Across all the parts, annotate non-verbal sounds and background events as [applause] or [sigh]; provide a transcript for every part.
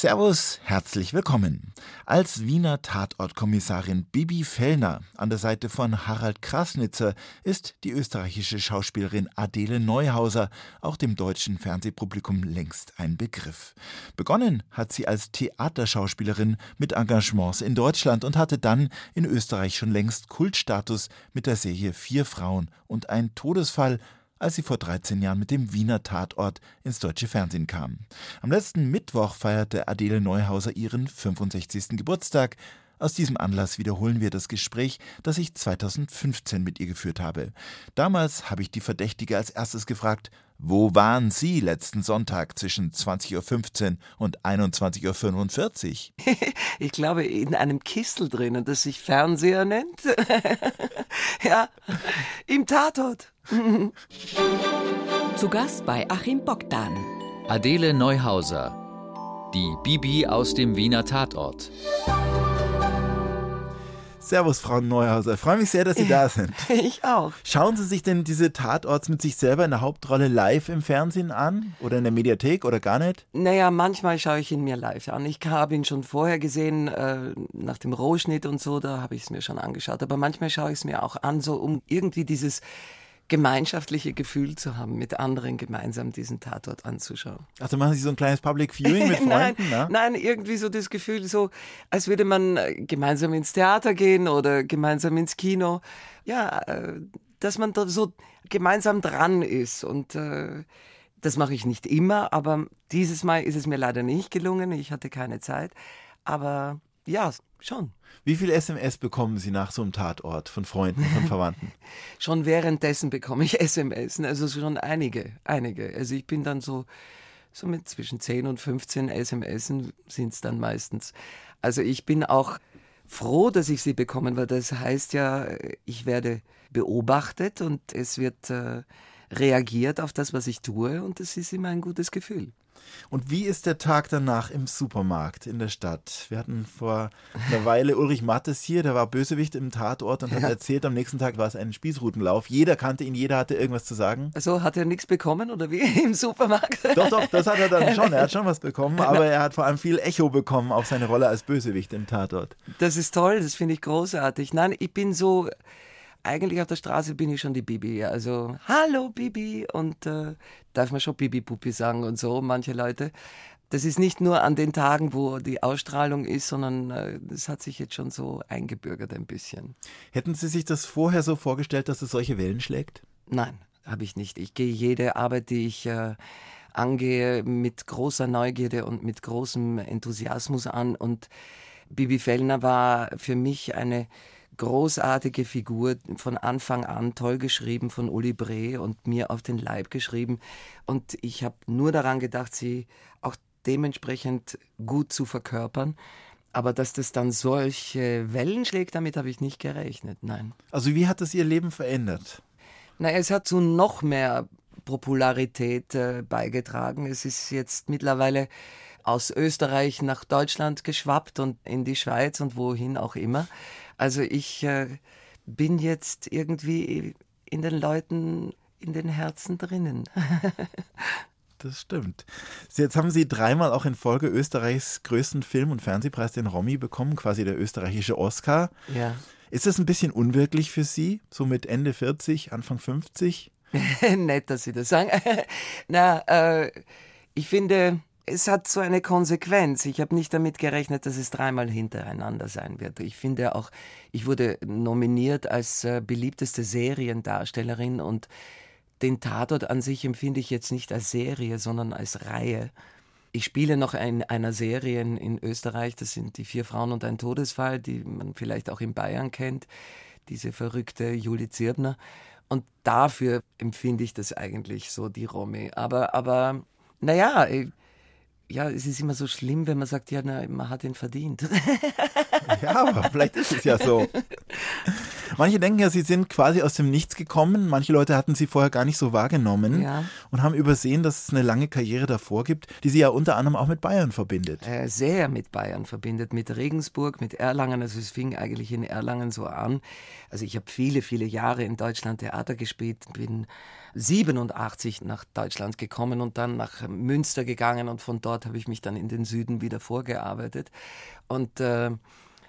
Servus, herzlich willkommen. Als Wiener Tatortkommissarin Bibi Fellner an der Seite von Harald Krasnitzer ist die österreichische Schauspielerin Adele Neuhauser auch dem deutschen Fernsehpublikum längst ein Begriff. Begonnen hat sie als Theaterschauspielerin mit Engagements in Deutschland und hatte dann in Österreich schon längst Kultstatus mit der Serie Vier Frauen und ein Todesfall als sie vor 13 Jahren mit dem Wiener Tatort ins deutsche Fernsehen kam. Am letzten Mittwoch feierte Adele Neuhauser ihren 65. Geburtstag. Aus diesem Anlass wiederholen wir das Gespräch, das ich 2015 mit ihr geführt habe. Damals habe ich die Verdächtige als erstes gefragt, wo waren Sie letzten Sonntag zwischen 20.15 Uhr und 21.45 Uhr? [laughs] ich glaube, in einem Kistel drinnen, das sich Fernseher nennt. [laughs] ja, im Tatort. Zu Gast bei Achim Bogdan. Adele Neuhauser, die Bibi aus dem Wiener Tatort. Servus, Frau Neuhauser. Ich freue mich sehr, dass Sie da sind. [laughs] Ich auch. Schauen Sie sich denn diese Tatorts mit sich selber in der Hauptrolle live im Fernsehen an? Oder in der Mediathek oder gar nicht? Naja, manchmal schaue ich ihn mir live an. Ich habe ihn schon vorher gesehen, äh, nach dem Rohschnitt und so, da habe ich es mir schon angeschaut. Aber manchmal schaue ich es mir auch an, so um irgendwie dieses gemeinschaftliche Gefühl zu haben, mit anderen gemeinsam diesen Tatort anzuschauen. Also machen Sie so ein kleines Public Viewing mit [laughs] Freunden? nein, ne? nein, irgendwie so das Gefühl, so als würde man äh, gemeinsam ins Theater gehen oder gemeinsam ins Kino. Ja, äh, dass man da so gemeinsam dran ist und äh, das mache ich nicht immer, aber dieses Mal ist es mir leider nicht gelungen. Ich hatte keine Zeit. Aber ja, schon. Wie viel SMS bekommen Sie nach so einem Tatort von Freunden, von [laughs] Verwandten? schon währenddessen bekomme ich [laughs] SMS, also schon einige, einige. Also ich bin dann so, so mit zwischen 10 und 15 SMS sind es dann meistens. Also ich bin auch froh, dass ich sie bekomme, weil das heißt ja, ich werde beobachtet und es wird äh, reagiert auf das, was ich tue und das ist immer ein gutes Gefühl. Und wie ist der Tag danach im Supermarkt in der Stadt? Wir hatten vor einer Weile Ulrich Mattes hier, der war Bösewicht im Tatort und hat ja. erzählt, am nächsten Tag war es ein Spießrutenlauf. Jeder kannte ihn, jeder hatte irgendwas zu sagen. Also hat er nichts bekommen oder wie [laughs] im Supermarkt? Doch, doch, das hat er dann schon. Er hat schon was bekommen, [laughs] aber er hat vor allem viel Echo bekommen auf seine Rolle als Bösewicht im Tatort. Das ist toll, das finde ich großartig. Nein, ich bin so eigentlich auf der Straße bin ich schon die Bibi. Also, hallo Bibi. Und äh, darf man schon Bibi-Puppi sagen und so, manche Leute. Das ist nicht nur an den Tagen, wo die Ausstrahlung ist, sondern äh, das hat sich jetzt schon so eingebürgert ein bisschen. Hätten Sie sich das vorher so vorgestellt, dass es solche Wellen schlägt? Nein, habe ich nicht. Ich gehe jede Arbeit, die ich äh, angehe, mit großer Neugierde und mit großem Enthusiasmus an. Und Bibi Fellner war für mich eine großartige Figur, von Anfang an toll geschrieben von Uli Bree und mir auf den Leib geschrieben. Und ich habe nur daran gedacht, sie auch dementsprechend gut zu verkörpern. Aber dass das dann solche Wellen schlägt, damit habe ich nicht gerechnet, nein. Also wie hat das Ihr Leben verändert? Na, es hat zu noch mehr Popularität äh, beigetragen. Es ist jetzt mittlerweile aus Österreich nach Deutschland geschwappt und in die Schweiz und wohin auch immer. Also ich äh, bin jetzt irgendwie in den Leuten, in den Herzen drinnen. [laughs] das stimmt. Jetzt haben Sie dreimal auch in Folge Österreichs größten Film- und Fernsehpreis, den Romy, bekommen, quasi der österreichische Oscar. Ja. Ist das ein bisschen unwirklich für Sie, so mit Ende 40, Anfang 50? [laughs] Nett, dass Sie das sagen. [laughs] Na, äh, ich finde, es hat so eine Konsequenz. Ich habe nicht damit gerechnet, dass es dreimal hintereinander sein wird. Ich finde auch, ich wurde nominiert als äh, beliebteste Seriendarstellerin und den Tatort an sich empfinde ich jetzt nicht als Serie, sondern als Reihe. Ich spiele noch in einer Serie in Österreich, das sind die vier Frauen und ein Todesfall, die man vielleicht auch in Bayern kennt, diese verrückte Julie Zirbner. Und dafür empfinde ich das eigentlich so, die Romy. Aber, aber naja, ja, es ist immer so schlimm, wenn man sagt, ja, na, man hat ihn verdient. [laughs] ja, aber vielleicht ist es ja so. Manche denken ja, sie sind quasi aus dem Nichts gekommen. Manche Leute hatten sie vorher gar nicht so wahrgenommen. Ja. und haben übersehen, dass es eine lange Karriere davor gibt, die Sie ja unter anderem auch mit Bayern verbindet. Äh, sehr mit Bayern verbindet, mit Regensburg, mit Erlangen. Also es fing eigentlich in Erlangen so an. Also ich habe viele, viele Jahre in Deutschland Theater gespielt, bin 87 nach Deutschland gekommen und dann nach Münster gegangen und von dort habe ich mich dann in den Süden wieder vorgearbeitet und äh,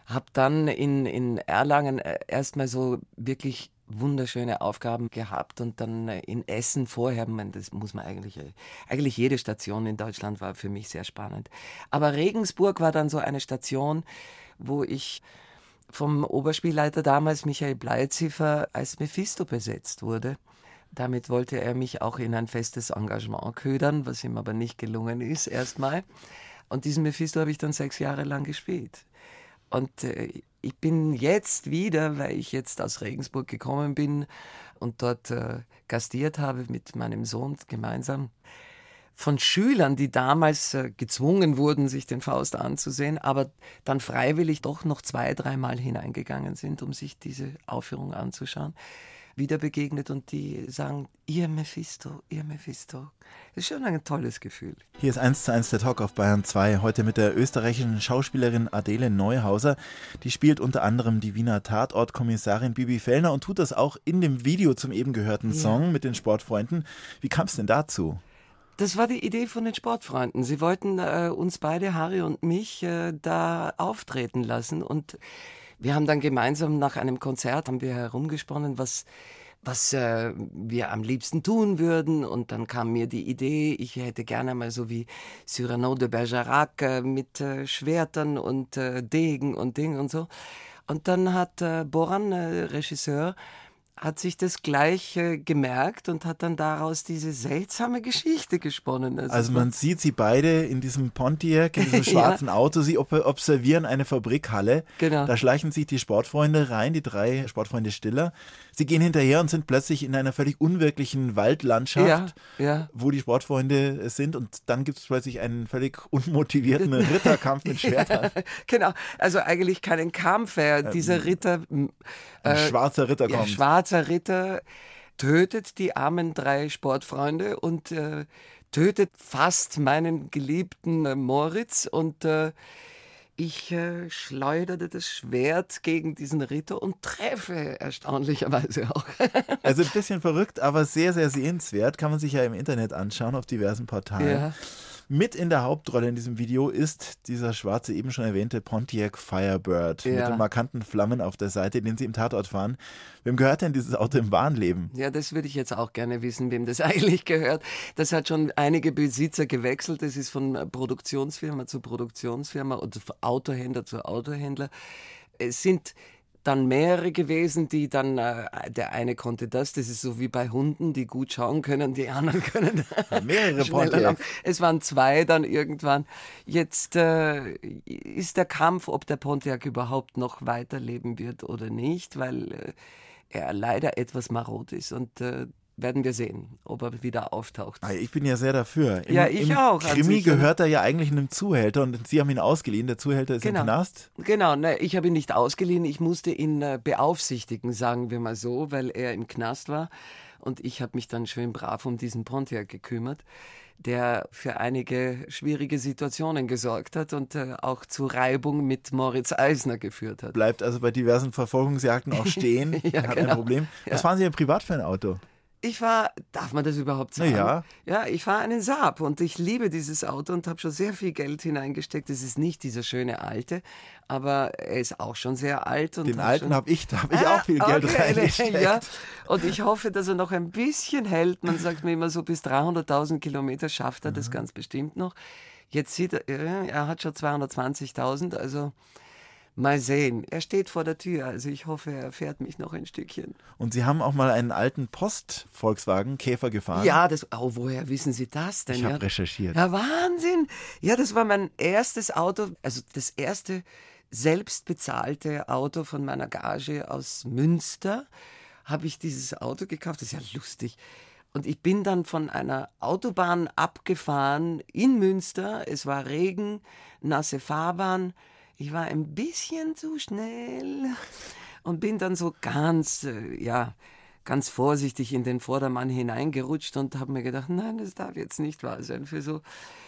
habe dann in, in Erlangen äh, erstmal so wirklich wunderschöne Aufgaben gehabt und dann äh, in Essen vorher, man, das muss man eigentlich, äh, eigentlich jede Station in Deutschland war für mich sehr spannend. Aber Regensburg war dann so eine Station, wo ich vom Oberspielleiter damals Michael Bleiziffer als Mephisto besetzt wurde. Damit wollte er mich auch in ein festes Engagement ködern, was ihm aber nicht gelungen ist erstmal. Und diesen Mephisto habe ich dann sechs Jahre lang gespielt. Und äh, ich bin jetzt wieder, weil ich jetzt aus Regensburg gekommen bin und dort äh, gastiert habe mit meinem Sohn gemeinsam, von Schülern, die damals äh, gezwungen wurden, sich den Faust anzusehen, aber dann freiwillig doch noch zwei, dreimal hineingegangen sind, um sich diese Aufführung anzuschauen wieder begegnet und die sagen, ihr Mephisto, ihr Mephisto. Das ist schon ein tolles Gefühl. Hier ist 1 zu 1 der Talk auf Bayern 2, heute mit der österreichischen Schauspielerin Adele Neuhauser. Die spielt unter anderem die Wiener Tatortkommissarin Bibi Fellner und tut das auch in dem Video zum eben gehörten Song ja. mit den Sportfreunden. Wie kam es denn dazu? Das war die Idee von den Sportfreunden. Sie wollten äh, uns beide, Harry und mich, äh, da auftreten lassen und wir haben dann gemeinsam nach einem Konzert haben wir herumgesponnen, was was äh, wir am liebsten tun würden. Und dann kam mir die Idee, ich hätte gerne mal so wie Cyrano de Bergerac äh, mit äh, Schwertern und äh, Degen und Ding und so. Und dann hat äh, Boran, äh, Regisseur, hat sich das gleich äh, gemerkt und hat dann daraus diese seltsame Geschichte gesponnen. Also, also man sieht sie beide in diesem Pontiac, in diesem [laughs] schwarzen ja. Auto, sie observieren eine Fabrikhalle. Genau. Da schleichen sich die Sportfreunde rein, die drei Sportfreunde Stiller. Sie gehen hinterher und sind plötzlich in einer völlig unwirklichen Waldlandschaft, ja, ja. wo die Sportfreunde sind und dann gibt es plötzlich einen völlig unmotivierten [laughs] Ritterkampf mit Schwertern. genau, also eigentlich keinen Kampf, äh, dieser Ritter... Äh, ein schwarzer Ritter kommt. Schwarz schwarzer Ritter tötet die armen drei Sportfreunde und äh, tötet fast meinen geliebten äh, Moritz und äh, ich äh, schleuderte das Schwert gegen diesen Ritter und treffe erstaunlicherweise auch. [laughs] also ein bisschen verrückt, aber sehr, sehr sehenswert. Kann man sich ja im Internet anschauen auf diversen Portalen. Ja. Mit in der Hauptrolle in diesem Video ist dieser schwarze, eben schon erwähnte Pontiac Firebird ja. mit den markanten Flammen auf der Seite, den sie im Tatort fahren. Wem gehört denn dieses Auto im wahren Leben? Ja, das würde ich jetzt auch gerne wissen, wem das [laughs] eigentlich gehört. Das hat schon einige Besitzer gewechselt. Das ist von Produktionsfirma zu Produktionsfirma oder von Autohändler zu Autohändler. Es sind dann mehrere gewesen, die dann, äh, der eine konnte das, das ist so wie bei Hunden, die gut schauen können, die anderen [laughs] können ja, mehrere schneller Es waren zwei dann irgendwann. Jetzt äh, ist der Kampf, ob der Pontiac überhaupt noch weiterleben wird oder nicht, weil äh, er leider etwas marot ist. Und äh, werden wir sehen, ob er wieder auftaucht. Ah, ich bin ja sehr dafür. Im, ja, ich im auch. Krimi gehört er ja eigentlich einem Zuhälter und Sie haben ihn ausgeliehen. Der Zuhälter ist genau. im Knast. Genau, ne, ich habe ihn nicht ausgeliehen. Ich musste ihn äh, beaufsichtigen, sagen wir mal so, weil er im Knast war. Und ich habe mich dann schön brav um diesen Pontiac gekümmert, der für einige schwierige Situationen gesorgt hat und äh, auch zu Reibung mit Moritz Eisner geführt hat. Bleibt also bei diversen Verfolgungsjagden auch [laughs] stehen. ja, hat genau. ein Problem. Was ja. fahren Sie denn privat für ein Auto? Ich war, darf man das überhaupt sagen? Ja. Ja, ich fahre einen Saab und ich liebe dieses Auto und habe schon sehr viel Geld hineingesteckt. Es ist nicht dieser schöne alte, aber er ist auch schon sehr alt. Und Den alten habe ich, da habe ich auch viel Geld okay, [laughs] reingesteckt. Ja. Und ich hoffe, dass er noch ein bisschen hält. Man sagt mir immer so, bis 300.000 Kilometer schafft er mhm. das ganz bestimmt noch. Jetzt sieht er, er hat schon 220.000, also Mal sehen. Er steht vor der Tür, also ich hoffe, er fährt mich noch ein Stückchen. Und Sie haben auch mal einen alten Post-Volkswagen Käfer gefahren? Ja, das, oh, woher wissen Sie das denn? Ich habe ja? recherchiert. Ja, Wahnsinn. Ja, das war mein erstes Auto, also das erste selbst bezahlte Auto von meiner Gage aus Münster. Habe ich dieses Auto gekauft, das ist ja lustig. Und ich bin dann von einer Autobahn abgefahren in Münster. Es war Regen, nasse Fahrbahn. Ich war ein bisschen zu schnell und bin dann so ganz, äh, ja, ganz vorsichtig in den Vordermann hineingerutscht und habe mir gedacht, nein, das darf jetzt nicht wahr sein für so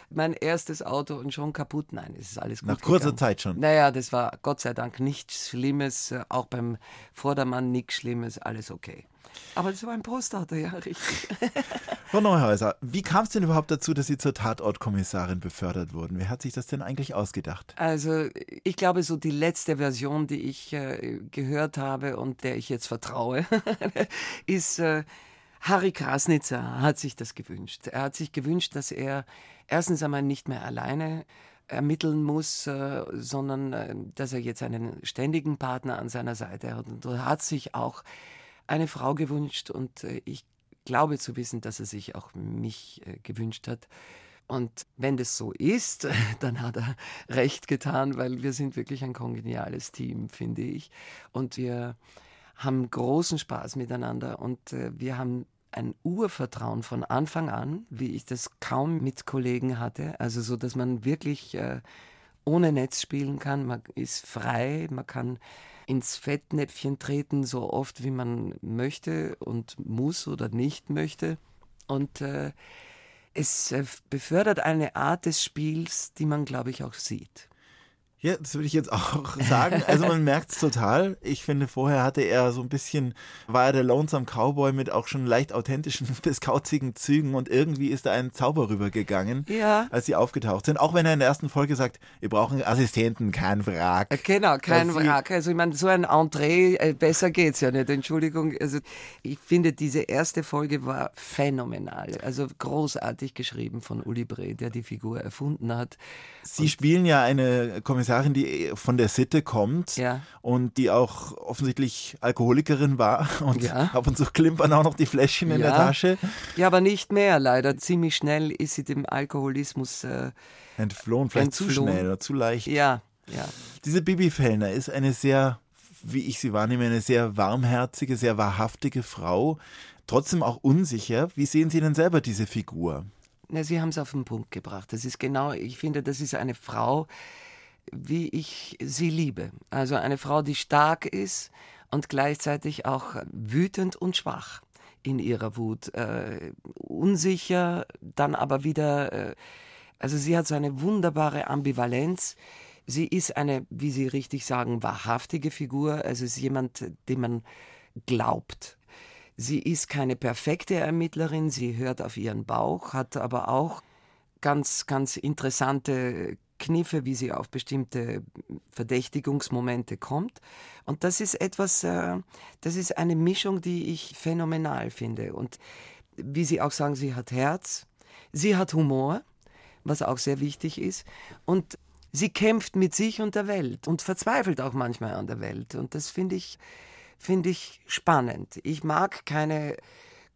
mein erstes Auto und schon kaputt. Nein, es ist alles gut. Nach kurzer gegangen. Zeit schon. Naja, das war Gott sei Dank nichts Schlimmes, äh, auch beim Vordermann nichts Schlimmes, alles okay. Aber das war ein Postauto, ja, richtig. [laughs] Frau Neuhäuser, wie kam es denn überhaupt dazu, dass Sie zur Tatortkommissarin befördert wurden? Wer hat sich das denn eigentlich ausgedacht? Also ich glaube, so die letzte Version, die ich äh, gehört habe und der ich jetzt vertraue, [laughs] ist äh, Harry Krasnitzer hat sich das gewünscht. Er hat sich gewünscht, dass er erstens einmal nicht mehr alleine ermitteln muss, äh, sondern äh, dass er jetzt einen ständigen Partner an seiner Seite hat. Und er hat sich auch eine Frau gewünscht und äh, ich glaube zu wissen, dass er sich auch mich äh, gewünscht hat. Und wenn das so ist, [laughs] dann hat er recht getan, weil wir sind wirklich ein kongeniales Team, finde ich. Und wir haben großen Spaß miteinander und äh, wir haben ein Urvertrauen von Anfang an, wie ich das kaum mit Kollegen hatte. Also so, dass man wirklich ohne Netz spielen kann. Man ist frei, man kann ins Fettnäpfchen treten, so oft wie man möchte und muss oder nicht möchte. Und äh, es äh, befördert eine Art des Spiels, die man, glaube ich, auch sieht. Ja, das würde ich jetzt auch [laughs] sagen. Also man merkt es total. Ich finde, vorher hatte er so ein bisschen, war er der Lonesome Cowboy mit auch schon leicht authentischen [laughs] bis kauzigen Zügen und irgendwie ist da ein Zauber rübergegangen, ja. als sie aufgetaucht sind. Auch wenn er in der ersten Folge sagt, wir brauchen Assistenten, kein Wrack. Äh, genau, kein Wrack. Also ich meine, so ein Entree, äh, besser geht's ja nicht. Entschuldigung. Also ich finde, diese erste Folge war phänomenal. Also großartig geschrieben von Uli Bre, der die Figur erfunden hat. Sie und spielen ja eine Kommissarin die von der Sitte kommt ja. und die auch offensichtlich Alkoholikerin war und ja. [laughs] ab und zu klimpern auch noch die Fläschchen ja. in der Tasche. Ja, aber nicht mehr leider. Ziemlich schnell ist sie dem Alkoholismus äh, entflohen, vielleicht entflohen. zu schnell oder zu leicht. Ja, ja. Diese Bibi Fellner ist eine sehr, wie ich sie wahrnehme, eine sehr warmherzige, sehr wahrhaftige Frau, trotzdem auch unsicher. Wie sehen Sie denn selber diese Figur? Na, Sie haben es auf den Punkt gebracht. Das ist genau, ich finde, das ist eine Frau, wie ich sie liebe. Also eine Frau, die stark ist und gleichzeitig auch wütend und schwach in ihrer Wut. Äh, unsicher, dann aber wieder, äh, also sie hat so eine wunderbare Ambivalenz. Sie ist eine, wie Sie richtig sagen, wahrhaftige Figur. Also ist jemand, dem man glaubt. Sie ist keine perfekte Ermittlerin, sie hört auf ihren Bauch, hat aber auch ganz, ganz interessante Kniffe, wie sie auf bestimmte Verdächtigungsmomente kommt. Und das ist etwas, äh, das ist eine Mischung, die ich phänomenal finde. Und wie Sie auch sagen, sie hat Herz, sie hat Humor, was auch sehr wichtig ist. Und sie kämpft mit sich und der Welt und verzweifelt auch manchmal an der Welt. Und das finde ich, finde ich spannend. Ich mag keine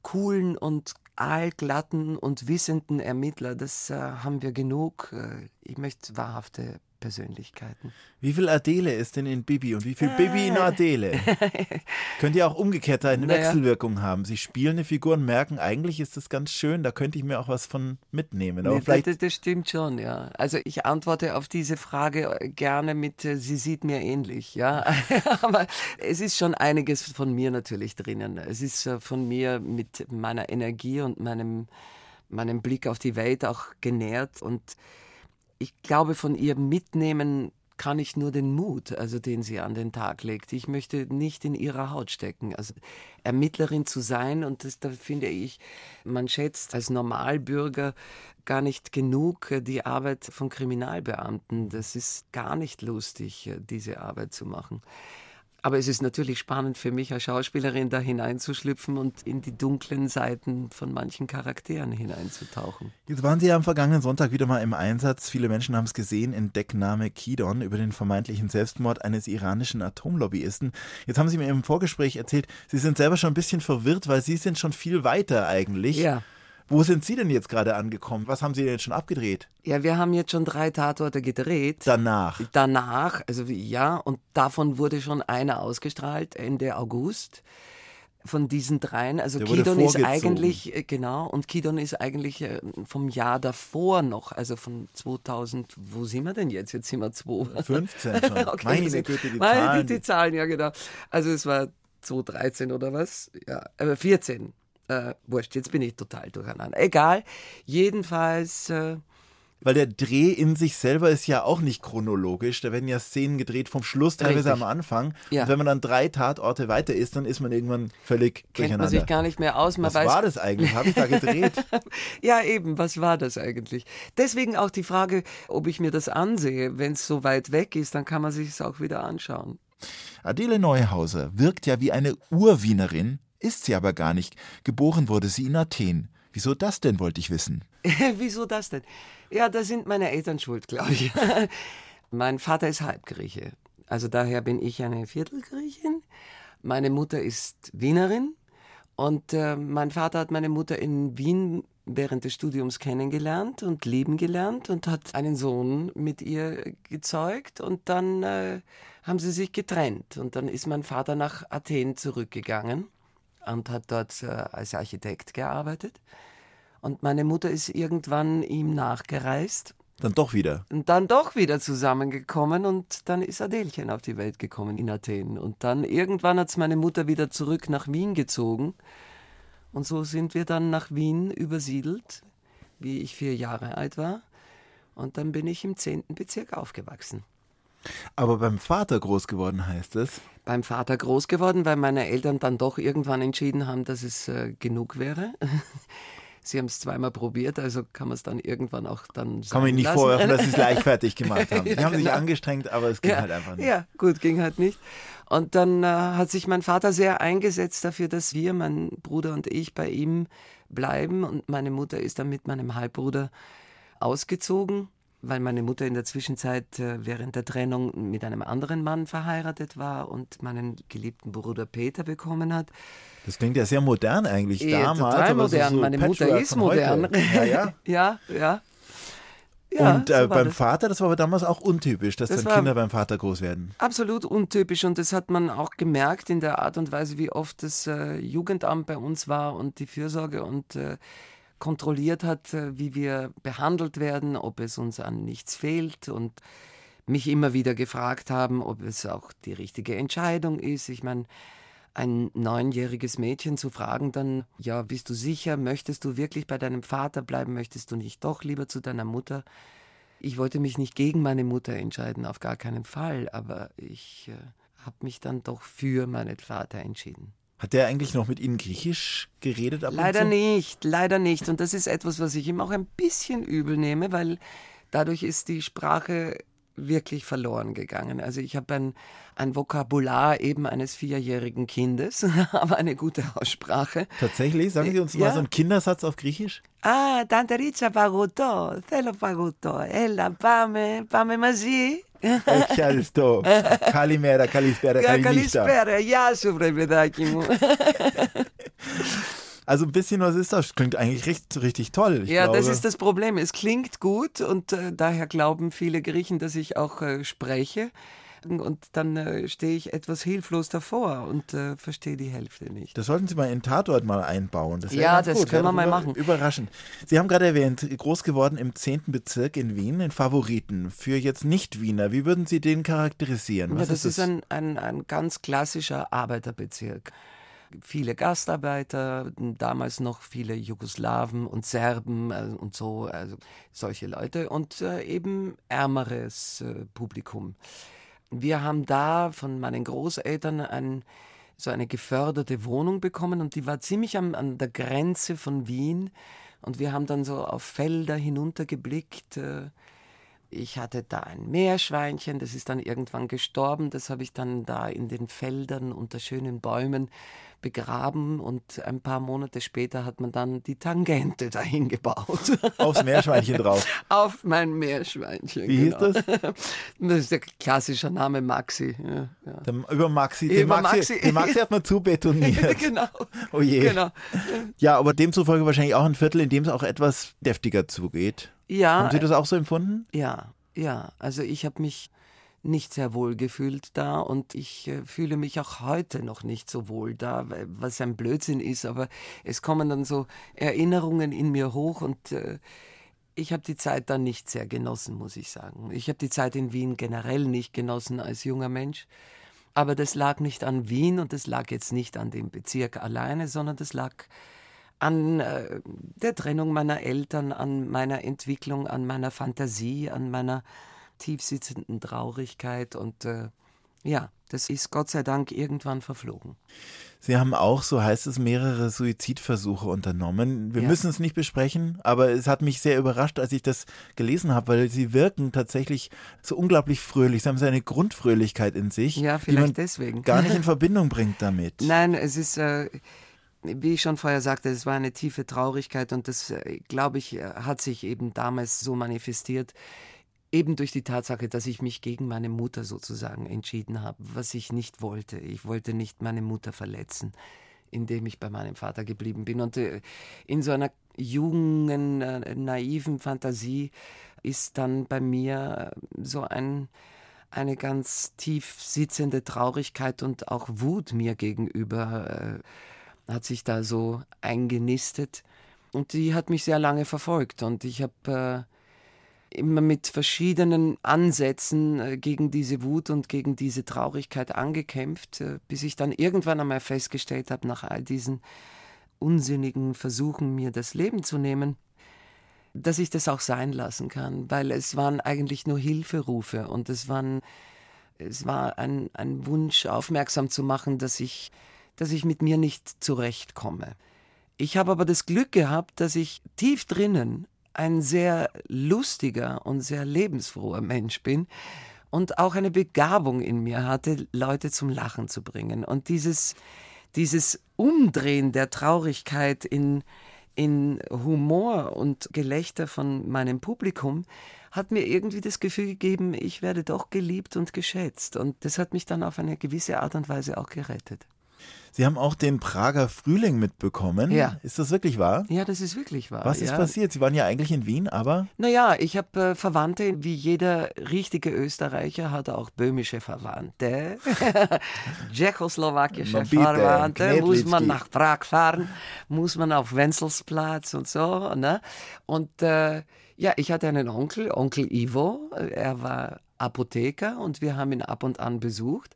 coolen und aalglatten und wissenden Ermittler, das äh, haben wir genug. Äh, ich möchte wahrhafte Persönlichkeiten. Wie viel Adele ist denn in Bibi und wie viel Bibi in Adele? [laughs] Könnt ihr auch umgekehrt eine naja. Wechselwirkung haben. Sie spielen eine Figur und merken, eigentlich ist das ganz schön, da könnte ich mir auch was von mitnehmen. Aber nee, vielleicht das, das, stimmt schon, ja. Also ich antworte auf diese Frage äh, gerne mit, äh, sie sieht mir ähnlich, ja. [laughs] Aber es ist schon einiges von mir natürlich drinnen. Es ist äh, von mir mit meiner Energie und meinem, meinem Blick auf die Welt auch genährt und ich glaube, von ihr mitnehmen kann ich nur den Mut, also den sie an den Tag legt. Ich möchte nicht in ihrer Haut stecken. Also Ermittlerin zu sein, und das, da finde ich, man schätzt als Normalbürger gar nicht genug äh, die Arbeit von Kriminalbeamten. Das ist gar nicht lustig, äh, diese Arbeit zu machen. Aber es ist natürlich spannend für mich als Schauspielerin, da hineinzuschlüpfen und in die dunklen Seiten von manchen Charakteren hineinzutauchen. Jetzt waren Sie ja am vergangenen Sonntag wieder mal im Einsatz. Viele Menschen haben es gesehen in Deckname Kidon über den vermeintlichen Selbstmord eines iranischen Atomlobbyisten. Jetzt haben Sie mir im Vorgespräch erzählt, Sie sind selber schon ein bisschen verwirrt, weil Sie sind schon viel weiter eigentlich. Ja. Wo sind Sie denn jetzt gerade angekommen? Was haben Sie denn schon abgedreht? Ja, wir haben jetzt schon drei Tatorte gedreht. Danach? Danach, also ja, und davon wurde schon einer ausgestrahlt Ende August. Von diesen dreien, also Der Kidon ist eigentlich, äh, genau, und Kidon ist eigentlich äh, vom Jahr davor noch, also von 2000, wo sind wir denn jetzt? Jetzt sind wir 2. 15 [laughs] schon. okay, Meine Güte, die Meine Zahlen. die Zahlen, ja genau. Also es war 2013 oder was? Ja, aber 14. Äh, wurscht, jetzt bin ich total durcheinander. Egal. Jedenfalls. Äh, weil der Dreh in sich selber ist ja auch nicht chronologisch. Da werden ja Szenen gedreht vom Schluss teilweise Richtig. am Anfang. Ja. Und wenn man dann drei Tatorte weiter ist, dann ist man irgendwann völlig Kennt durcheinander. man sich gar nicht mehr aus. Was war das eigentlich? Habe ich da gedreht? [laughs] ja, eben. Was war das eigentlich? Deswegen auch die Frage, ob ich mir das ansehe. Wenn es so weit weg ist, dann kann man sich es auch wieder anschauen. Adele Neuhauser wirkt ja wie eine Urwienerin, ist sie aber gar nicht. Geboren wurde sie in Athen. Wieso das denn, wollte ich wissen. [laughs] Wieso das denn? Ja, da sind meine Eltern schuld, glaube ich. [laughs] mein Vater ist Halbgrieche. Also daher bin ich eine Viertelgriechin. Meine Mutter ist Wienerin. Und äh, mein Vater hat meine Mutter in Wien während des Studiums kennengelernt und lieben gelernt und hat einen Sohn mit ihr gezeugt. Und dann äh, haben sie sich getrennt. Und dann ist mein Vater nach Athen zurückgegangen und hat dort äh, als Architekt gearbeitet. Und meine Mutter ist irgendwann ihm nachgereist. Dann doch wieder. Und dann doch wieder zusammengekommen und dann ist Adelchen auf die Welt gekommen in Athen. Und dann irgendwann hat es meine Mutter wieder zurück nach Wien gezogen. Und so sind wir dann nach Wien übersiedelt, wie ich vier Jahre alt war. Und dann bin ich im zehnten Bezirk aufgewachsen. Aber beim Vater groß geworden heißt es? Beim Vater groß geworden, weil meine Eltern dann doch irgendwann entschieden haben, dass es äh, genug wäre. [laughs] Sie haben es zweimal probiert, also kann man es dann irgendwann auch dann sagen Kann man nicht vorwerfen, dass [laughs] sie es leichtfertig gemacht haben. sie haben genau. sich angestrengt, aber es ging ja, halt einfach nicht. Ja, gut, ging halt nicht. Und dann äh, hat sich mein Vater sehr eingesetzt dafür, dass wir, mein Bruder und ich, bei ihm bleiben. Und meine Mutter ist dann mit meinem Halbbruder ausgezogen weil meine Mutter in der Zwischenzeit äh, während der Trennung mit einem anderen Mann verheiratet war und meinen geliebten Bruder Peter bekommen hat. Das klingt ja sehr modern eigentlich ja, damals. Total modern. So meine Mutter ist modern. Ja, [laughs] ja. ja, ja. Ja, und äh, so beim das. Vater, das war aber damals auch untypisch, dass das dann Kinder beim Vater groß werden. Absolut untypisch und das hat man auch gemerkt in der Art und Weise, wie oft das äh, Jugendamt bei uns war und die Fürsorge und äh, kontrolliert hat, äh, wie wir behandelt werden, ob es uns an nichts fehlt und mich immer wieder gefragt haben, ob es auch die richtige Entscheidung ist. Ich meine, ein neunjähriges Mädchen zu fragen dann, ja, bist du sicher, möchtest du wirklich bei deinem Vater bleiben, möchtest du nicht doch lieber zu deiner Mutter? Ich wollte mich nicht gegen meine Mutter entscheiden, auf gar keinen Fall, aber ich äh, habe mich dann doch für meinen Vater entschieden. Hat der eigentlich noch mit Ihnen Griechisch geredet? leider so? nicht, leider nicht. Und das ist etwas, was ich ihm auch ein bisschen übel nehme, weil dadurch ist die Sprache wirklich verloren gegangen. Also ich habe ein, ein Vokabular eben eines vierjährigen Kindes, [laughs] aber eine gute Aussprache. Tatsächlich? Sagen Sie uns ja. mal so einen Kindersatz auf Griechisch? Ah, Tante Richa Pagoto, Thelo Pagoto, Ella Pame, Pame Magi. Ευχαριστώ. [laughs] Καλημέρα, καλησπέρα, καληνύχτα. Καλησπέρα, γεια σου βρε παιδάκι μου. [laughs] Also ein bisschen was ist das. Klingt eigentlich richtig, richtig toll. ja, glaube. das ist das Problem. Es klingt gut und äh, daher glauben viele Griechen, dass ich auch äh, spreche und dann äh, stehe ich etwas hilflos davor und äh, verstehe die Hälfte nicht. Das sollten Sie mal in Tatort mal einbauen. Das ja, das gut. können wir mal machen. Überraschend. Sie haben gerade erwähnt, groß geworden im 10. Bezirk in Wien, in Favoriten für jetzt Nicht-Wiener. Wie würden Sie den charakterisieren? Was ja, das ist, ist ein, ein, ein ganz klassischer Arbeiterbezirk viele Gastarbeiter, damals noch viele Jugoslawen und Serben äh, und so, also solche Leute und äh, eben ärmeres äh, Publikum. Wir haben da von meinen Großeltern ein, so eine geförderte Wohnung bekommen und die war ziemlich am, an der Grenze von Wien. Und wir haben dann so auf Felder hinuntergeblickt. Äh, ich hatte da ein Meerschweinchen, das ist dann irgendwann gestorben. Das habe ich dann da in den Feldern unter schönen Bäumen begraben und ein paar Monate später hat man dann die Tangente [laughs] dahin gebaut. Aufs Meerschweinchen drauf? [laughs] Auf mein Meerschweinchen. Wie genau. hieß das? [laughs] Das ist der klassische Name Maxi. Ja, ja. Der, über Maxi. Den über Maxi, Maxi. Den Maxi hat man zubetoniert. genau. Oh je. Genau. Ja, aber demzufolge wahrscheinlich auch ein Viertel, in dem es auch etwas deftiger zugeht. Ja. Haben Sie das auch so empfunden? Ja, ja. Also ich habe mich nicht sehr wohl gefühlt da und ich äh, fühle mich auch heute noch nicht so wohl da, was ein Blödsinn ist, aber es kommen dann so Erinnerungen in mir hoch und äh, ich habe die Zeit dann nicht sehr genossen, muss ich sagen. Ich habe die Zeit in Wien generell nicht genossen als junger Mensch. Aber das lag nicht an Wien und das lag jetzt nicht an dem Bezirk alleine, sondern das lag an äh, der Trennung meiner Eltern, an meiner Entwicklung, an meiner Fantasie, an meiner tiefsitzenden Traurigkeit und äh, ja, das ist Gott sei Dank irgendwann verflogen. Sie haben auch, so heißt es, mehrere Suizidversuche unternommen. Wir ja. müssen es nicht besprechen, aber es hat mich sehr überrascht, als ich das gelesen habe, weil Sie wirken tatsächlich so unglaublich fröhlich. Sie haben so eine Grundfröhlichkeit in sich, ja, vielleicht die man deswegen. gar nicht [laughs] in Verbindung bringt damit. Nein, es ist, äh, wie ich schon vorher sagte, es war eine tiefe Traurigkeit und das, äh, glaube ich, hat sich eben damals so manifestiert Eben durch die Tatsache, dass ich mich gegen meine Mutter sozusagen entschieden habe, was ich nicht wollte. Ich wollte nicht meine Mutter verletzen, indem ich bei meinem Vater geblieben bin. Und äh, in so einer jungen, äh, naiven Fantasie ist dann bei mir äh, so ein, eine ganz tief sitzende Traurigkeit und auch Wut mir gegenüber hat sich da so eingenistet. Und die hat mich sehr lange verfolgt. Und ich habe immer mit verschiedenen Ansätzen äh, gegen diese Wut und gegen diese Traurigkeit angekämpft, äh, bis ich dann irgendwann einmal festgestellt habe, nach all diesen unsinnigen Versuchen, mir das Leben zu nehmen, dass ich das auch sein lassen kann, weil es waren eigentlich nur Hilferufe und es waren es war ein, ein Wunsch, aufmerksam zu machen, dass ich, dass ich mit mir nicht zurechtkomme. Ich habe aber das Glück gehabt, dass ich tief drinnen ein sehr lustiger und sehr lebensfroher Mensch bin und auch eine Begabung in mir hatte, Leute zum Lachen zu bringen. Und dieses, dieses Umdrehen der Traurigkeit in, in Humor und Gelächter von meinem Publikum hat mir irgendwie das Gefühl gegeben, ich werde doch geliebt und geschätzt. Und das hat mich dann auf eine gewisse Art und Weise auch gerettet. Sie haben auch den Prager Frühling mitbekommen. Ja. Ist das wirklich wahr? Ja, das ist wirklich wahr. Was ist ja. passiert? Sie waren ja eigentlich in Wien, aber. Naja, ich habe äh, Verwandte, wie jeder richtige Österreicher hat auch böhmische Verwandte. [laughs] Tschechoslowakische Verwandte. Muss man nach Prag fahren, muss man auf Wenzelsplatz und so. Ne? Und äh, ja, ich hatte einen Onkel, Onkel Ivo. Er war Apotheker und wir haben ihn ab und an besucht.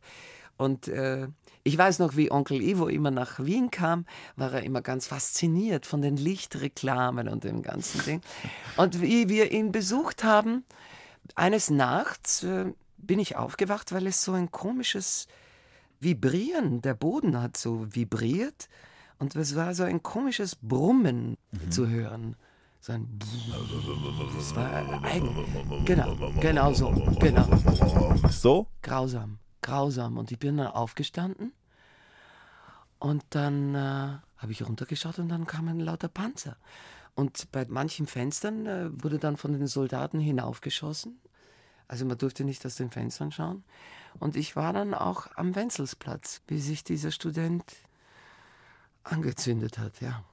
Und äh, ich weiß noch, wie Onkel Ivo immer nach Wien kam, war er immer ganz fasziniert von den Lichtreklamen und dem ganzen Ding. Und wie wir ihn besucht haben, eines Nachts äh, bin ich aufgewacht, weil es so ein komisches Vibrieren, der Boden hat so vibriert und es war so ein komisches Brummen mhm. zu hören. So ein Das war eigen. Genau, genau so. Genau. So? Grausam, grausam. Und ich bin dann aufgestanden und dann äh, habe ich runtergeschaut und dann kamen lauter Panzer. Und bei manchen Fenstern äh, wurde dann von den Soldaten hinaufgeschossen. Also man durfte nicht aus den Fenstern schauen. Und ich war dann auch am Wenzelsplatz, wie sich dieser Student angezündet hat, ja.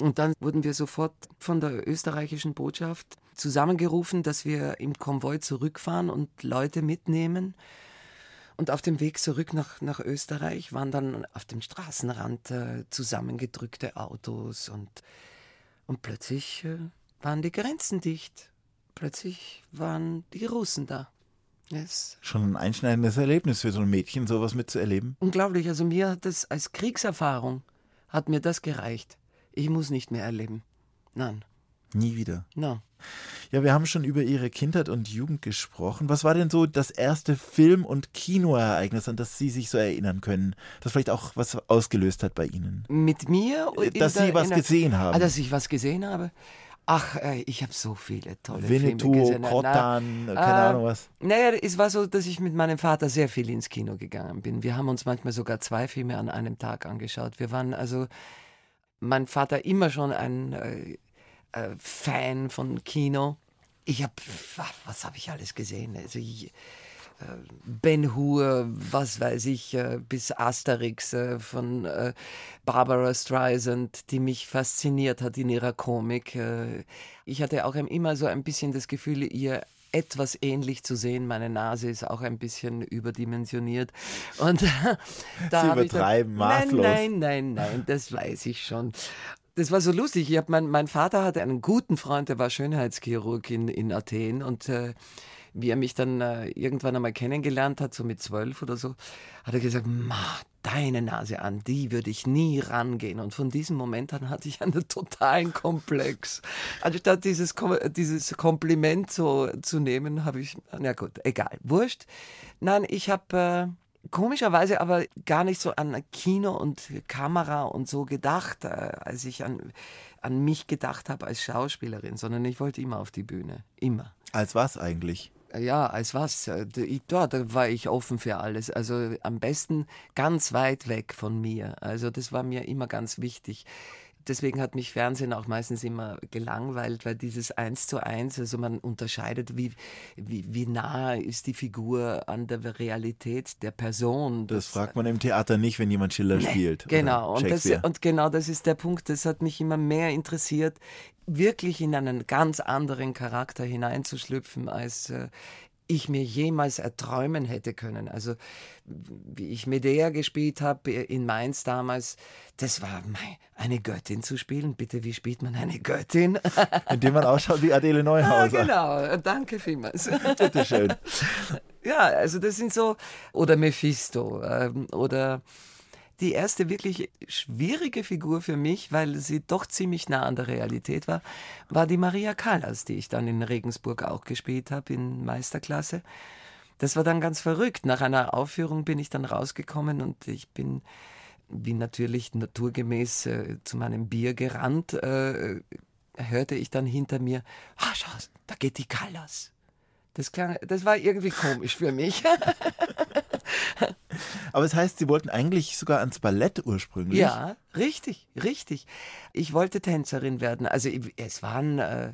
Und dann wurden wir sofort von der österreichischen Botschaft zusammengerufen, dass wir im Konvoi zurückfahren und Leute mitnehmen und auf dem Weg zurück nach, nach Österreich waren dann auf dem Straßenrand äh, zusammengedrückte Autos und, und plötzlich äh, waren die Grenzen dicht. Plötzlich waren die Russen da. Yes. Schon ein einschneidendes Erlebnis für so ein Mädchen, sowas mitzuerleben. Unglaublich. Also mir hat das als Kriegserfahrung hat mir das gereicht. Ich muss nicht mehr erleben. Nein. Nie wieder. No. Ja, wir haben schon über Ihre Kindheit und Jugend gesprochen. Was war denn so das erste Film- und Kinoereignis, an das Sie sich so erinnern können, das vielleicht auch was ausgelöst hat bei Ihnen? Mit mir? Dass der, Sie was gesehen haben. Ah, dass ich was gesehen habe? Ach, äh, ich habe so viele tolle Winnetou, Filme gesehen. Krotan, keine äh, Ahnung was. Naja, es war so, dass ich mit meinem Vater sehr viel ins Kino gegangen bin. Wir haben uns manchmal sogar zwei Filme an einem Tag angeschaut. Wir waren also, mein Vater immer schon ein äh, äh, Fan von Kino. Ich habe, was habe ich alles gesehen? Also ich, äh, Ben Hur, was weiß ich, äh, bis Asterix äh, von Barbara Streisand, die mich fasziniert hat in ihrer Komik. Ich hatte auch immer so ein bisschen das Gefühl, ihr etwas ähnlich zu sehen. Meine Nase ist auch ein bisschen überdimensioniert. Und [laughs] da Sie übertreiben dann, maßlos. Nein, nein, nein, nein, das weiß ich schon das war so lustig. Ich hab mein, mein Vater hatte einen guten Freund, der war Schönheitschirurg in, in Athen und äh, wie er mich dann äh, irgendwann einmal kennengelernt hat, so mit zwölf oder so, hat er gesagt, Ma, deine Nase an, die würde ich nie rangehen. Und von diesem Moment an hatte ich einen totalen Komplex. Anstatt dieses, dieses Kompliment so zu nehmen, habe ich, na gut, egal, wurscht. Nein, ich habe... Äh, komischerweise aber gar nicht so an Kino und Kamera und so gedacht, äh, als ich an, an mich gedacht habe als Schauspielerin, sondern ich wollte immer auf die Bühne. Immer. Als was eigentlich? Ja, als was? Dort war ich offen für alles. Also am besten ganz weit weg von mir. Also das war mir immer ganz wichtig deswegen hat mich Fernsehen auch meistens immer gelangweilt, weil dieses Eins zu Eins, also man unterscheidet, wie, wie, wie nah ist die Figur an der Realität der Person. Das, das fragt man im Theater nicht, wenn jemand Schiller nee, spielt. Genau, und, das, und genau das ist der Punkt, das hat mich immer mehr interessiert, wirklich in einen ganz anderen Charakter hineinzuschlüpfen, als äh, ich mir jemals erträumen hätte können. Also wie ich Medea gespielt habe in Mainz damals, das war eine Göttin zu spielen. Bitte, wie spielt man eine Göttin? [laughs] Indem man ausschaut wie Adele [laughs] Neuhauser. Ah, genau, danke vielmals. [laughs] Bitteschön. Ja, also das sind so, oder Mephisto, ähm, oder die erste wirklich schwierige Figur für mich, weil sie doch ziemlich nah an der Realität war, war die Maria Callas, die ich dann in Regensburg auch gespielt habe in Meisterklasse. Das war dann ganz verrückt. Nach einer Aufführung bin ich dann rausgekommen und ich bin wie natürlich naturgemäß äh, zu meinem Bier gerannt, äh, hörte ich dann hinter mir, ah, schau, da geht die Callas. Das, klang, das war irgendwie komisch für mich. [laughs] Aber es das heißt, Sie wollten eigentlich sogar ans Ballett ursprünglich? Ja, richtig, richtig. Ich wollte Tänzerin werden. Also es waren, äh,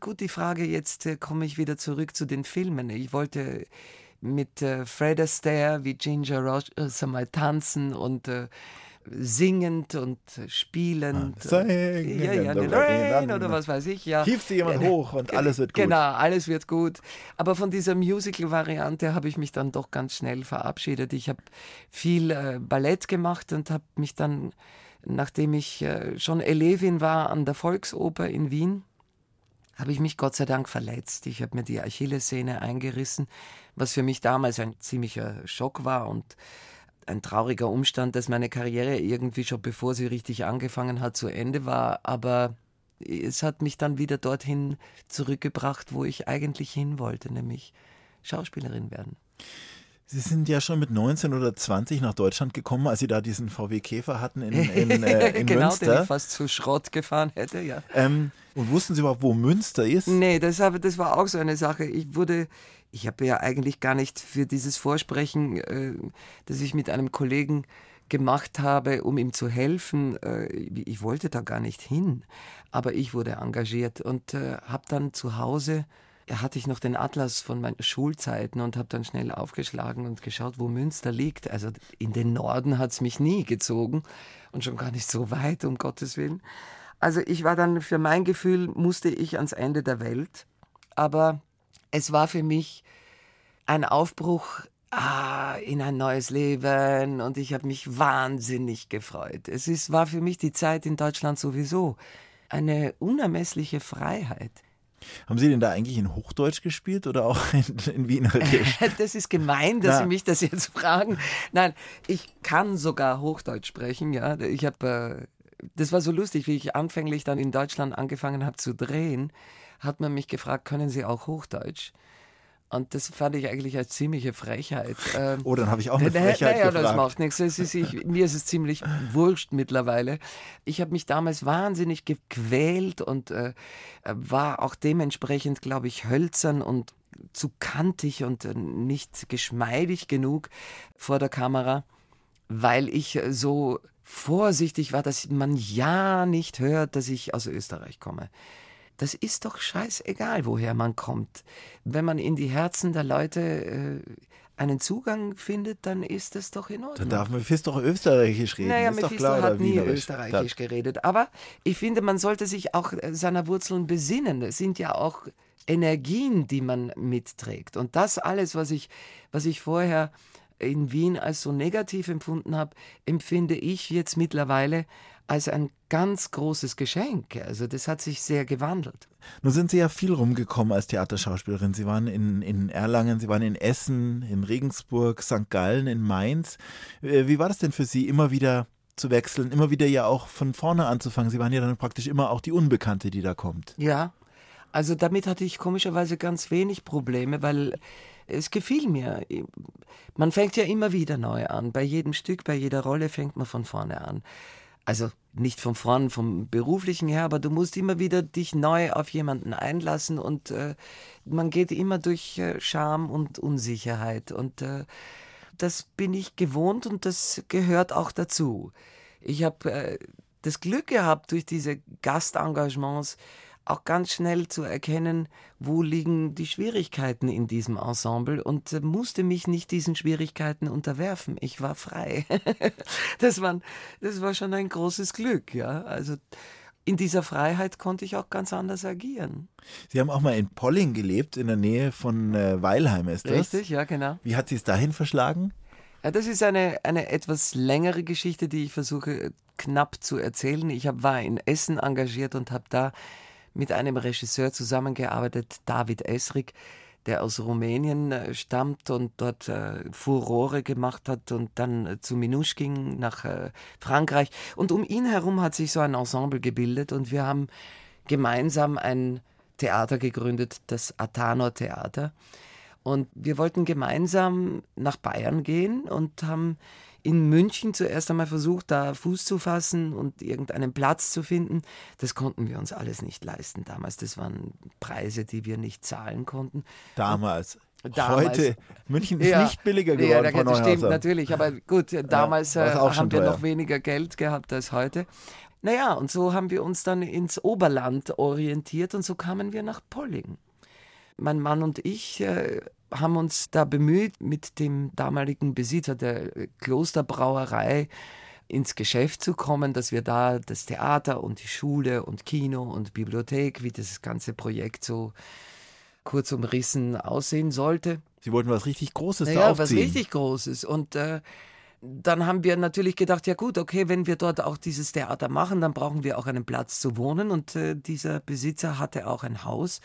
gut, die Frage, jetzt äh, komme ich wieder zurück zu den Filmen. Ich wollte mit äh, Fred Astaire wie Ginger Rogers mal tanzen und äh, singend und spielend. Singen ja, ja, Rain oder was weiß ich. Ja. Hieft sie jemand ja, hoch und alles wird gut. Genau, alles wird gut. Aber von dieser Musical-Variante habe ich mich dann doch ganz schnell verabschiedet. Ich habe viel äh, Ballett gemacht und habe mich dann, nachdem ich äh, schon Elevin war an der Volksoper in Wien, habe ich mich Gott sei Dank verletzt. Ich habe mir die Achillessehne eingerissen, was für mich damals ein ziemlicher Schock war und ein trauriger Umstand, dass meine Karriere irgendwie schon bevor sie richtig angefangen hat zu Ende war, aber es hat mich dann wieder dorthin zurückgebracht, wo ich eigentlich hin wollte, nämlich Schauspielerin werden. Sie sind ja schon mit 19 oder 20 nach Deutschland gekommen, als Sie da diesen VW Käfer hatten in, in, äh, [laughs] in genau, Münster. Genau, den ich fast zu Schrott gefahren hätte, ja. Ähm, und wussten Sie überhaupt, wo Münster ist? Nee, das, das war auch so eine Sache. Ich wurde ich habe ja eigentlich gar nicht für dieses Vorsprechen, äh, das ich mit einem Kollegen gemacht habe, um ihm zu helfen, äh, ich wollte da gar nicht hin, aber ich wurde engagiert und äh, habe dann zu Hause hatte ich noch den Atlas von meinen Schulzeiten und habe dann schnell aufgeschlagen und geschaut, wo Münster liegt. Also in den Norden hat es mich nie gezogen und schon gar nicht so weit, um Gottes Willen. Also ich war dann, für mein Gefühl, musste ich ans Ende der Welt. Aber es war für mich ein Aufbruch ah, in ein neues Leben und ich habe mich wahnsinnig gefreut. Es ist, war für mich die Zeit in Deutschland sowieso eine unermessliche Freiheit. Haben Sie denn da eigentlich in Hochdeutsch gespielt oder auch [laughs] in, in Wienerisch? [laughs] Das ist gemein, dass Na. Sie mich das jetzt fragen. Nein, ich kann sogar Hochdeutsch sprechen. Ja, ich habe. Äh, das war so lustig, wie ich anfänglich dann in Deutschland angefangen habe zu drehen, hat man mich gefragt, können Sie auch Hochdeutsch? Und das fand ich eigentlich als ziemliche Frechheit. [laughs] Ähm, oh, dann habe ich auch eine Frechheit naja, gefragt. das macht nichts. Ist, ich, [laughs] mir ist es ziemlich wurscht mittlerweile. Ich habe mich damals wahnsinnig gequält und äh, war auch dementsprechend, glaube ich, hölzern und zu kantig und äh, nicht geschmeidig genug vor der Kamera, weil ich so vorsichtig war, dass man ja nicht hört, dass ich aus Österreich komme. Das ist doch scheißegal, woher man kommt. Wenn man in die Herzen der Leute äh, einen Zugang findet, dann ist das doch in Ordnung. Dann darf Mephisto doch Österreichisch reden. Naja, ist Mephisto klar, hat nie Österreichisch geredet. Aber ich finde, man sollte sich auch äh, seiner Wurzeln besinnen. Es sind ja auch Energien, die man mitträgt. Und das alles, was ich, was ich vorher in Wien als so negativ empfunden habe, empfinde ich jetzt mittlerweile als ein ganz großes Geschenk. Also das hat sich sehr gewandelt. Nun sind Sie ja viel rumgekommen als Theaterschauspielerin. Sie waren in, in Erlangen, Sie waren in Essen, in Regensburg, St. Gallen, in Mainz. Äh, wie war das denn für Sie, immer wieder zu wechseln, immer wieder ja auch von vorne anzufangen? Sie waren ja dann praktisch immer auch die Unbekannte, die da kommt. Ja, also damit hatte ich komischerweise ganz wenig Probleme, weil es gefiel mir. Man fängt ja immer wieder neu an. Bei jedem Stück, bei jeder Rolle fängt man von vorne an. Also nicht von vorn vom beruflichen her, aber du musst immer wieder dich neu auf jemanden einlassen und äh, man geht immer durch äh, Scham und Unsicherheit und äh, das bin ich gewohnt und das gehört auch dazu. Ich habe äh, das Glück gehabt, durch diese Gastengagements auch ganz schnell zu erkennen, wo liegen die Schwierigkeiten in diesem Ensemble und äh, musste mich nicht diesen Schwierigkeiten unterwerfen. Ich war frei. [laughs] das, war, das war schon ein großes Glück, ja. Also in dieser Freiheit konnte ich auch ganz anders agieren. Sie haben auch mal in Polling gelebt, in der Nähe von äh, Weilheim ist das? Richtig, ja, genau. Wie hat Sie es dahin verschlagen? Ja, das ist eine, eine etwas längere Geschichte, die ich versuche knapp zu erzählen. Ich hab, war in Essen engagiert und habe da mit einem Regisseur zusammengearbeitet, David Esrik, der aus Rumänien äh, stammt und dort äh, Furore gemacht hat und dann äh, zu Minouche ging nach Frankreich. Und um ihn herum hat sich so ein Ensemble gebildet und wir haben gemeinsam ein Theater gegründet, das Athanor Theater. Und wir wollten gemeinsam nach Bayern gehen und haben in München zuerst einmal versucht, da Fuß zu fassen und irgendeinen Platz zu finden. Das konnten wir uns alles nicht leisten damals. Das waren Preise, die wir nicht zahlen konnten. Damals. Damals. Heute, München ist ja, nicht billiger geworden. Ja, das stimmt natürlich, aber gut, damals ja, äh, haben wir noch weniger Geld gehabt als heute. Naja, und so haben wir uns dann ins Oberland orientiert und so kamen wir nach Polling. Mein Mann und ich äh, haben uns da bemüht, mit dem damaligen Besitzer der Klosterbrauerei ins Geschäft zu kommen, dass wir da das Theater und die Schule und Kino und Bibliothek, wie das ganze Projekt so kurz umrissen aussehen sollte. Sie wollten was richtig Großes naja, da aufziehen. was richtig Großes. Und äh, dann haben wir natürlich gedacht, ja gut, okay, wenn wir dort auch dieses Theater machen, dann brauchen wir auch einen Platz zu wohnen. Und äh, dieser Besitzer hatte auch ein Haus.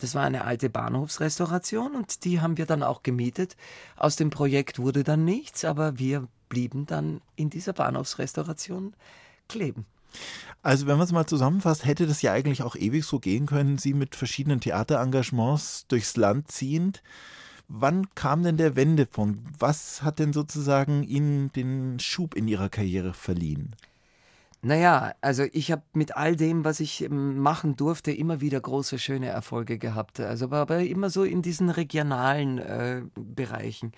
Das war eine alte Bahnhofsrestauration und die haben wir dann auch gemietet. Aus dem Projekt wurde dann nichts, aber wir blieben dann in dieser Bahnhofsrestauration kleben. Also wenn man es mal zusammenfasst, hätte das ja eigentlich auch ewig so gehen können, Sie mit verschiedenen Theaterengagements durchs Land ziehend. Wann kam denn der Wendepunkt? Was hat denn sozusagen Ihnen den Schub in Ihrer Karriere verliehen? Naja, also ich habe mit all dem, was ich ähm, machen durfte, immer wieder große, schöne Erfolge gehabt. Also aber immer so in diesen regionalen äh, Bereichen.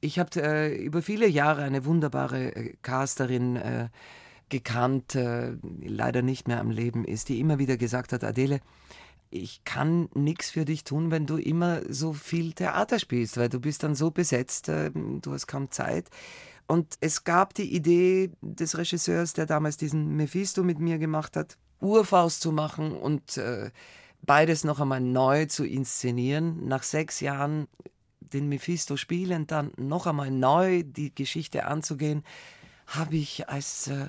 Ich habe äh, über viele Jahre eine wunderbare äh, Casterin äh, gekannt, äh, leider nicht mehr am Leben ist, die immer wieder gesagt hat, Adele, ich kann nichts für dich tun, wenn du immer so viel Theater spielst, weil du bist dann so besetzt, äh, du hast kaum Zeit. Und es gab die Idee des Regisseurs, der damals diesen Mephisto mit mir gemacht hat, Urfaust zu machen und äh, beides noch einmal neu zu inszenieren. Nach sechs Jahren den Mephisto spielen, dann noch einmal neu die Geschichte anzugehen, habe ich als äh,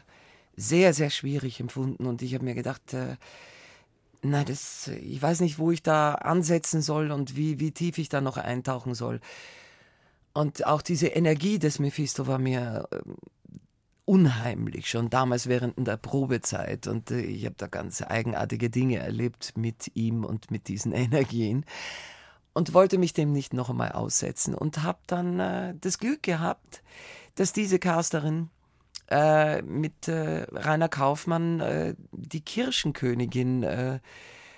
sehr, sehr schwierig empfunden. Und ich habe mir gedacht, äh, na, das, ich weiß nicht, wo ich da ansetzen soll und wie, wie tief ich da noch eintauchen soll. Und auch diese Energie des Mephisto war mir äh, unheimlich, schon damals während der Probezeit. Und äh, ich habe da ganz eigenartige Dinge erlebt mit ihm und mit diesen [laughs] Energien. Und wollte mich dem nicht noch einmal aussetzen. Und habe dann äh, das Glück gehabt, dass diese Casterin äh, mit äh, Rainer Kaufmann äh, die Kirschenkönigin äh,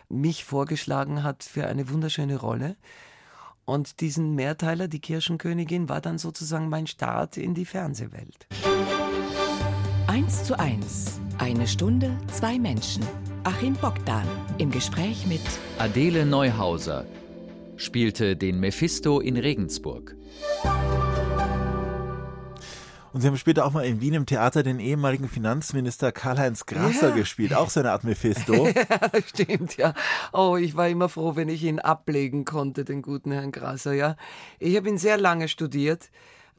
mich vorgeschlagen hat für eine wunderschöne Rolle. Und diesen Mehrteiler, die Kirschenkönigin, war dann sozusagen mein Start in die Fernsehwelt. Eins zu eins. Eine Stunde, zwei Menschen. Achim Bogdan im Gespräch mit Adele Neuhauser spielte den Mephisto in Regensburg. Und Sie haben später auch mal in Wien im Theater den ehemaligen Finanzminister Karl-Heinz Grasser ja. gespielt, auch so eine Art Mephisto. [laughs] ja, stimmt, ja. Oh, ich war immer froh, wenn ich ihn ablegen konnte, den guten Herrn Grasser, ja. Ich habe ihn sehr lange studiert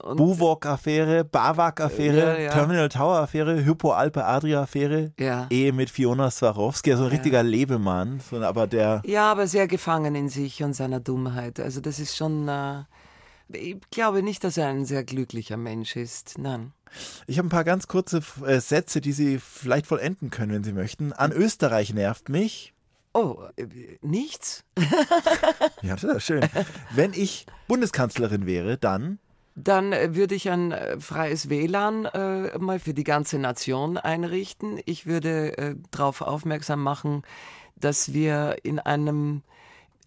Buwok-Affäre, Bawak-Affäre, Ja, ja. Terminal Tower-Affäre, Hypo-Alpe-Adria-Affäre, Ja. Ehe mit Fiona Swarovski, also ein richtiger Lebemann, so, aber der Ja, aber sehr gefangen in sich und seiner Dummheit. Also das ist schon. Äh, ich glaube nicht, dass er ein sehr glücklicher Mensch ist. Nein. Ich habe ein paar ganz kurze äh, Sätze, die Sie vielleicht vollenden können, wenn Sie möchten. An Österreich nervt mich. Oh, äh, nichts? [laughs] Ja, das ist schön. Wenn ich Bundeskanzlerin wäre, dann Dann äh, würde ich ein äh, freies WLAN äh, mal für die ganze Nation einrichten. Ich würde äh, darauf aufmerksam machen, dass wir in einem,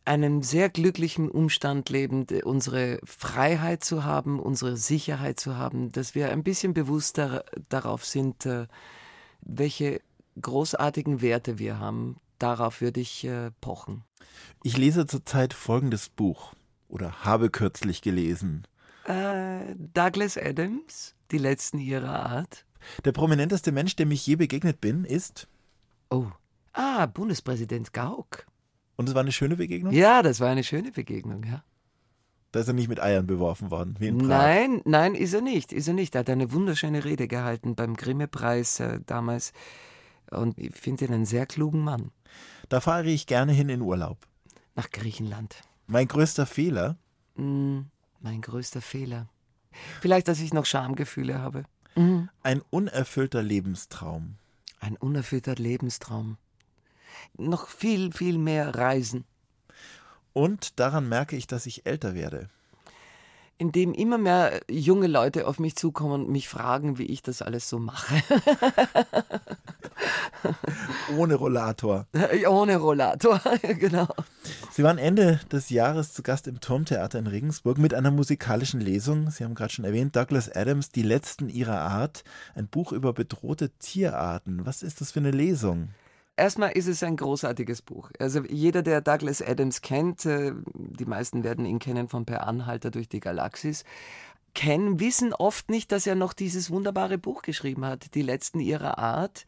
einem sehr glücklichen Umstand leben, d- unsere Freiheit zu haben, unsere Sicherheit zu haben, dass wir ein bisschen bewusster darauf sind, äh, welche großartigen Werte wir haben. Darauf würde ich äh, pochen. ich lese zurzeit folgendes Buch oder habe kürzlich gelesen. Äh, Douglas Adams, die letzten ihrer Art. Der prominenteste Mensch, dem ich je begegnet bin, ist Oh. Ah, Bundespräsident Gauck. Und es war eine schöne Begegnung. Ja, das war eine schöne Begegnung, ja. Da ist er nicht mit Eiern beworfen worden, wie in Prag. Nein, nein, ist er nicht, ist er nicht. Er hat eine wunderschöne Rede gehalten beim Grimme-Preis äh, damals. Und ich finde ihn einen sehr klugen Mann. Da fahre ich gerne hin in Urlaub. Nach Griechenland. Mein größter Fehler, Hm, mein größter Fehler. Vielleicht, dass ich noch Schamgefühle habe. ein unerfüllter Lebenstraum. Ein unerfüllter Lebenstraum. Noch viel, viel mehr Reisen. Und daran merke ich, dass ich älter werde. in dem immer mehr junge Leute auf mich zukommen und mich fragen, wie ich das alles so mache. [laughs] Ohne Rollator. [laughs] Ohne Rollator, [laughs] genau. Sie waren Ende des Jahres zu Gast im Turmtheater in Regensburg mit einer musikalischen Lesung. Sie haben gerade schon erwähnt, Douglas Adams, Die letzten ihrer Art, ein Buch über bedrohte Tierarten. Was ist das für eine Lesung? Erstmal ist es ein großartiges Buch. Also jeder, der Douglas Adams kennt, äh, die meisten werden ihn kennen von Per Anhalter durch die Galaxis, kennen, wissen oft nicht, dass er noch dieses wunderbare Buch geschrieben hat, Die letzten ihrer Art.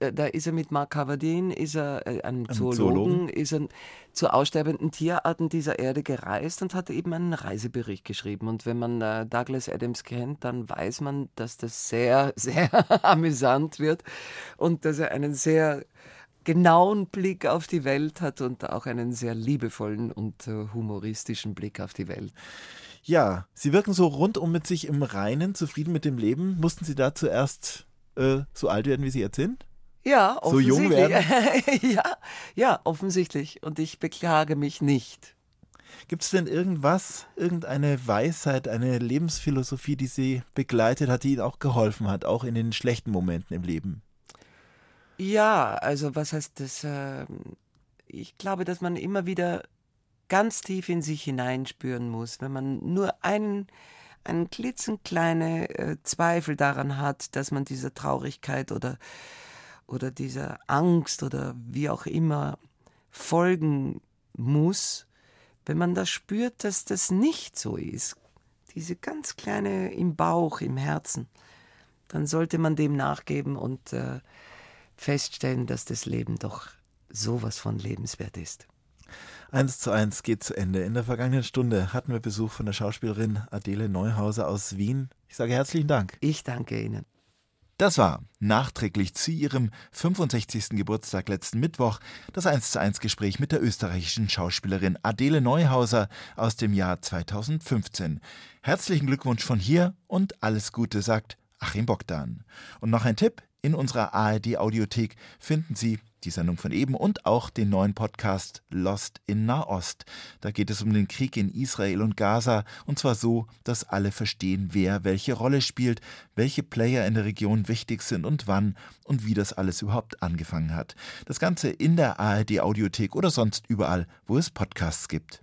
Äh, Da ist er mit Mark Cavadin, ist er äh, einem Zoologen, Zoologen. ist er zu aussterbenden Tierarten dieser Erde gereist und hat eben einen Reisebericht geschrieben. Und wenn man äh, Douglas Adams kennt, dann weiß man, dass das sehr, [laughs] sehr amüsant wird und dass er einen sehr genauen Blick auf die Welt hat und auch einen sehr liebevollen und äh, humoristischen Blick auf die Welt. Ja, Sie wirken so rundum mit sich im Reinen, zufrieden mit dem Leben. Mussten Sie da zuerst äh, so alt werden, wie Sie jetzt sind? Ja, So jung offensichtlich. [laughs] ja, ja, offensichtlich. Und ich beklage mich nicht. Gibt es denn irgendwas, irgendeine Weisheit, eine Lebensphilosophie, die Sie begleitet hat, die Ihnen auch geholfen hat, auch in den schlechten Momenten im Leben? Ja, also was heißt das? ähm, ich glaube, dass man immer wieder ganz tief in sich hineinspüren muss, wenn man nur einen, einen klitzenkleine äh, Zweifel daran hat, dass man dieser Traurigkeit oder, oder dieser Angst oder wie auch immer folgen muss, wenn man das spürt, dass das nicht so ist, diese ganz kleine im Bauch, im Herzen, dann sollte man dem nachgeben und äh, feststellen, dass das Leben doch sowas von lebenswert ist. Eins zu eins geht zu Ende. In der vergangenen Stunde hatten wir Besuch von der Schauspielerin Adele Neuhauser aus Wien. Ich sage herzlichen Dank. Ich danke Ihnen. Das war nachträglich zu ihrem 65. Geburtstag letzten Mittwoch das 1 zu 1 Gespräch mit der österreichischen Schauspielerin Adele Neuhauser aus dem Jahr 2015. Herzlichen Glückwunsch von hier und alles Gute, sagt Achim Bogdan. Und noch ein Tipp, in unserer ARD Audiothek finden Sie die Sendung von eben und auch den neuen Podcast Lost in Nahost. Da geht es um den Krieg in Israel und Gaza und zwar so, dass alle verstehen, wer welche Rolle spielt, welche Player in der Region wichtig sind und wann und wie das alles überhaupt angefangen hat. Das Ganze in der ARD Audiothek oder sonst überall, wo es Podcasts gibt.